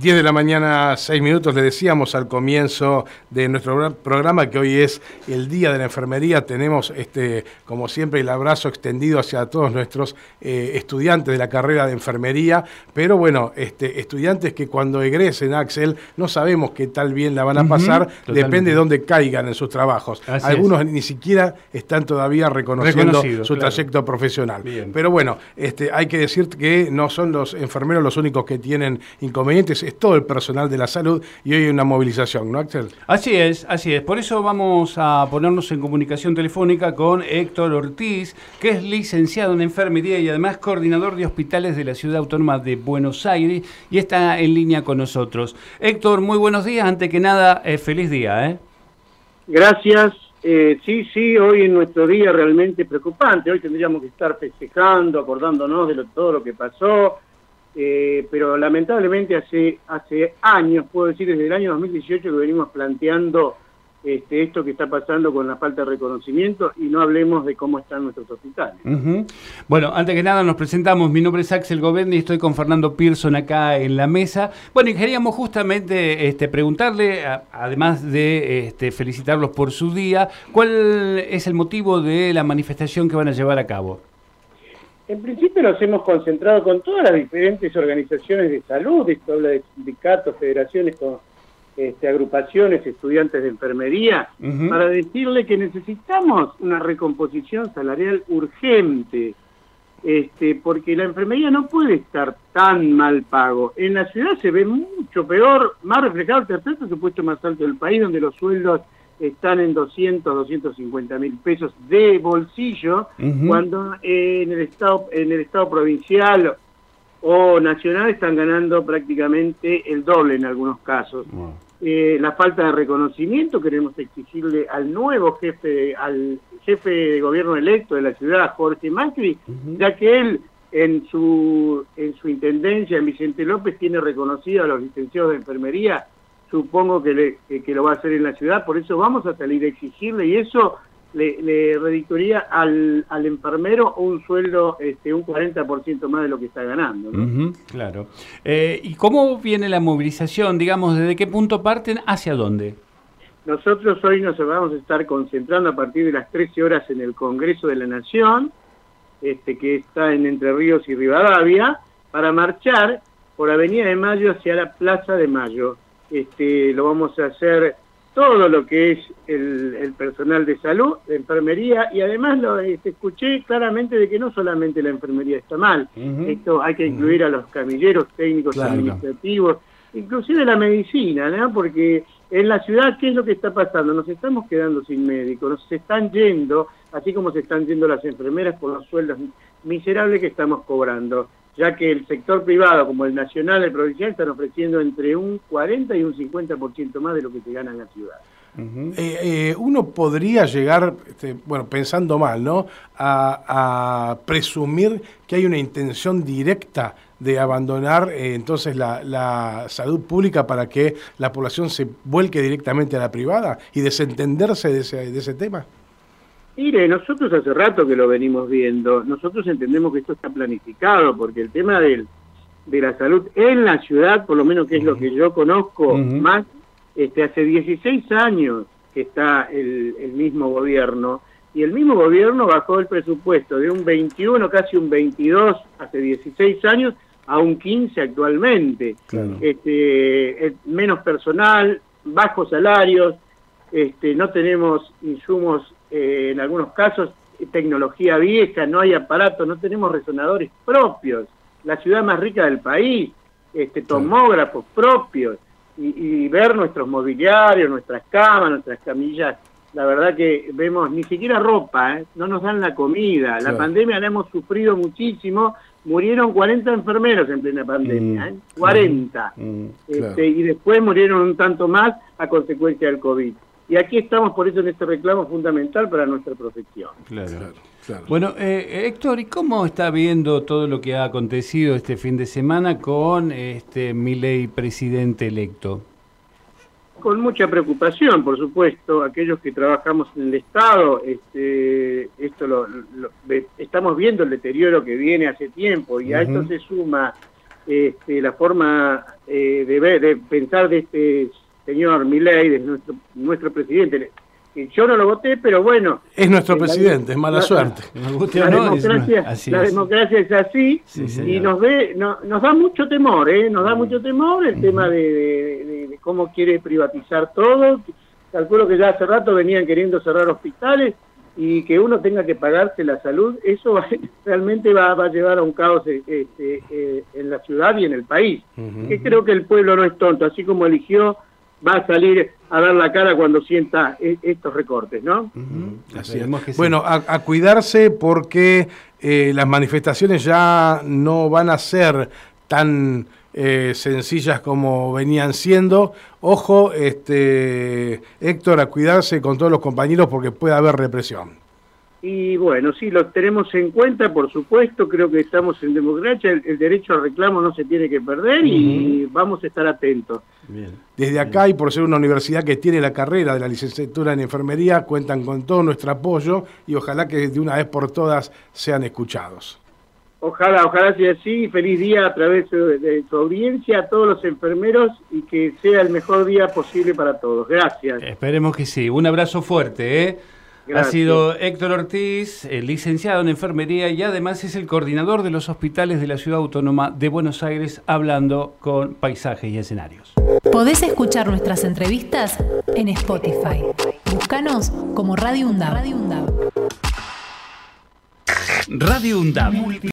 10 de la mañana, 6 minutos, le decíamos al comienzo de nuestro programa que hoy es el Día de la Enfermería. Tenemos, este, como siempre, el abrazo extendido hacia todos nuestros eh, estudiantes de la carrera de enfermería, pero bueno, este, estudiantes que cuando egresen, Axel, no sabemos qué tal bien la van a pasar, depende de dónde caigan en sus trabajos. Algunos ni siquiera están todavía reconociendo su trayecto profesional. Pero bueno, este, hay que decir que no son los enfermeros los únicos que tienen inconvenientes todo el personal de la salud y hoy hay una movilización, ¿no, Axel? Así es, así es. Por eso vamos a ponernos en comunicación telefónica con Héctor Ortiz, que es licenciado en enfermería y además coordinador de hospitales de la Ciudad Autónoma de Buenos Aires y está en línea con nosotros. Héctor, muy buenos días. Antes que nada, eh, feliz día. ¿eh? Gracias. Eh, sí, sí, hoy en nuestro día realmente preocupante. Hoy tendríamos que estar festejando, acordándonos de todo lo que pasó, eh, pero lamentablemente hace, hace años, puedo decir desde el año 2018 que venimos planteando este, esto que está pasando con la falta de reconocimiento y no hablemos de cómo están nuestros hospitales. Bueno, antes que nada nos presentamos, mi nombre es Axel Govendi y estoy con Fernando Pearson acá en la mesa. Bueno, y queríamos justamente este, preguntarle, además de este, felicitarlos por su día, ¿cuál es el motivo de la manifestación que van a llevar a cabo? En principio nos hemos concentrado con todas las diferentes organizaciones de salud, esto habla de sindicatos, federaciones, con, este, agrupaciones, estudiantes de enfermería, para decirle que necesitamos una recomposición salarial urgente, este, porque la enfermería no puede estar tan mal pago. En la ciudad se ve mucho peor, más reflejado el tercer presupuesto más alto del país, donde los sueldos están en 200, 250 mil pesos de bolsillo, cuando en el estado en el estado provincial o nacional están ganando prácticamente el doble en algunos casos. Eh, la falta de reconocimiento queremos exigirle al nuevo jefe, al jefe de gobierno electo de la ciudad, Jorge Macri, ya que él en su en su intendencia en Vicente López tiene reconocido a los licenciados de enfermería supongo que, le, que, lo va a hacer en la ciudad, por eso vamos a salir a exigirle y eso le, le redictoría al, al, enfermero un sueldo, este, un 40% más de lo que está ganando. claro. Eh, ¿Y cómo viene la movilización? Digamos, ¿desde qué punto parten hacia dónde? Nosotros hoy nos vamos a estar concentrando a partir de las 13 horas en el Congreso de la Nación, este, que está en Entre Ríos y Rivadavia, para marchar por Avenida de Mayo hacia la Plaza de Mayo este, lo vamos a hacer todo lo que es el, personal de salud, de enfermería, y además lo este, escuché claramente de que no solamente la enfermería está mal, esto hay que incluir a los camilleros técnicos administrativos, inclusive la medicina, ¿no? porque en la ciudad, ¿qué es lo que está pasando? Nos estamos quedando sin médicos, nos están yendo, así como se están yendo las enfermeras por los sueldos miserables que estamos cobrando ya que el sector privado, como el nacional, el provincial, están ofreciendo entre un 40 y un 50% más de lo que se gana en la ciudad. Eh, eh, uno podría llegar, este, bueno, pensando mal, ¿no? A, presumir que hay una intención directa de abandonar eh, entonces la, salud pública para que la población se vuelque directamente a la privada y desentenderse de ese, de ese tema. Mire, nosotros hace rato que lo venimos viendo, nosotros entendemos que esto está planificado, porque el tema del, de la salud en la ciudad, por lo menos que es lo que yo conozco más, este, hace 16 años que está el, el, mismo gobierno, y el mismo gobierno bajó el presupuesto de un 21, casi un 22 hace 16 años, a un 15 actualmente. Este, menos personal, bajos salarios, este, no tenemos insumos eh, en algunos casos tecnología vieja, no hay aparatos, no tenemos resonadores propios, la ciudad más rica del país, este, tomógrafos propios, y, ver nuestros mobiliarios, nuestras camas, nuestras camillas, la verdad que vemos ni siquiera ropa, ¿eh? no nos dan la comida, la pandemia la hemos sufrido muchísimo, murieron 40 enfermeros en plena pandemia, 40, mm. ¿eh? mm, este, y después murieron un tanto más a consecuencia del COVID. Y aquí estamos por eso en este reclamo fundamental para nuestra profesión. Claro. claro, Bueno, eh, Héctor, ¿y cómo está viendo todo lo que ha acontecido este fin de semana con este ley presidente electo? con mucha preocupación, por supuesto, aquellos que trabajamos en el Estado, este, esto lo, estamos viendo el deterioro que viene hace tiempo y a esto se suma este, la forma eh, de, ver, de pensar de este señor Milei, de nuestro, nuestro presidente. Yo no lo voté, pero bueno. Es nuestro presidente, es mala suerte. La, democracia, es así y nos ve, nos da mucho temor, ¿eh? Nos da mucho temor el tema de, cómo quiere privatizar todo. Calculo que ya hace rato venían queriendo cerrar hospitales y que uno tenga que pagarse la salud, eso realmente va, a llevar a un caos este, eh, en la ciudad y en el país. Que creo que el pueblo no es tonto, así como eligió va a salir a dar la cara cuando sienta e, estos recortes, ¿no? Bueno, a, cuidarse porque eh, las manifestaciones ya no van a ser tan eh, sencillas como venían siendo. Ojo, este Héctor, a cuidarse con todos los compañeros porque puede haber represión. Y bueno, sí, lo tenemos en cuenta, por supuesto, creo que estamos en democracia, el, derecho al reclamo no se tiene que perder y vamos a estar atentos. Desde acá y por ser una universidad que tiene la carrera de la licenciatura en enfermería, cuentan con todo nuestro apoyo y ojalá que de una vez por todas sean escuchados. Ojalá, ojalá sea así. Feliz día a través de su audiencia a todos los enfermeros y que sea el mejor día posible para todos. Gracias. Esperemos que sí. Un abrazo fuerte, ¿eh? Ha sido Héctor Ortiz, licenciado en enfermería y además es el coordinador de los hospitales de la Ciudad Autónoma de Buenos Aires hablando con paisajes y escenarios. Podés escuchar nuestras entrevistas en Spotify. Búscanos como Radio UNDAB. Radio UNDAB.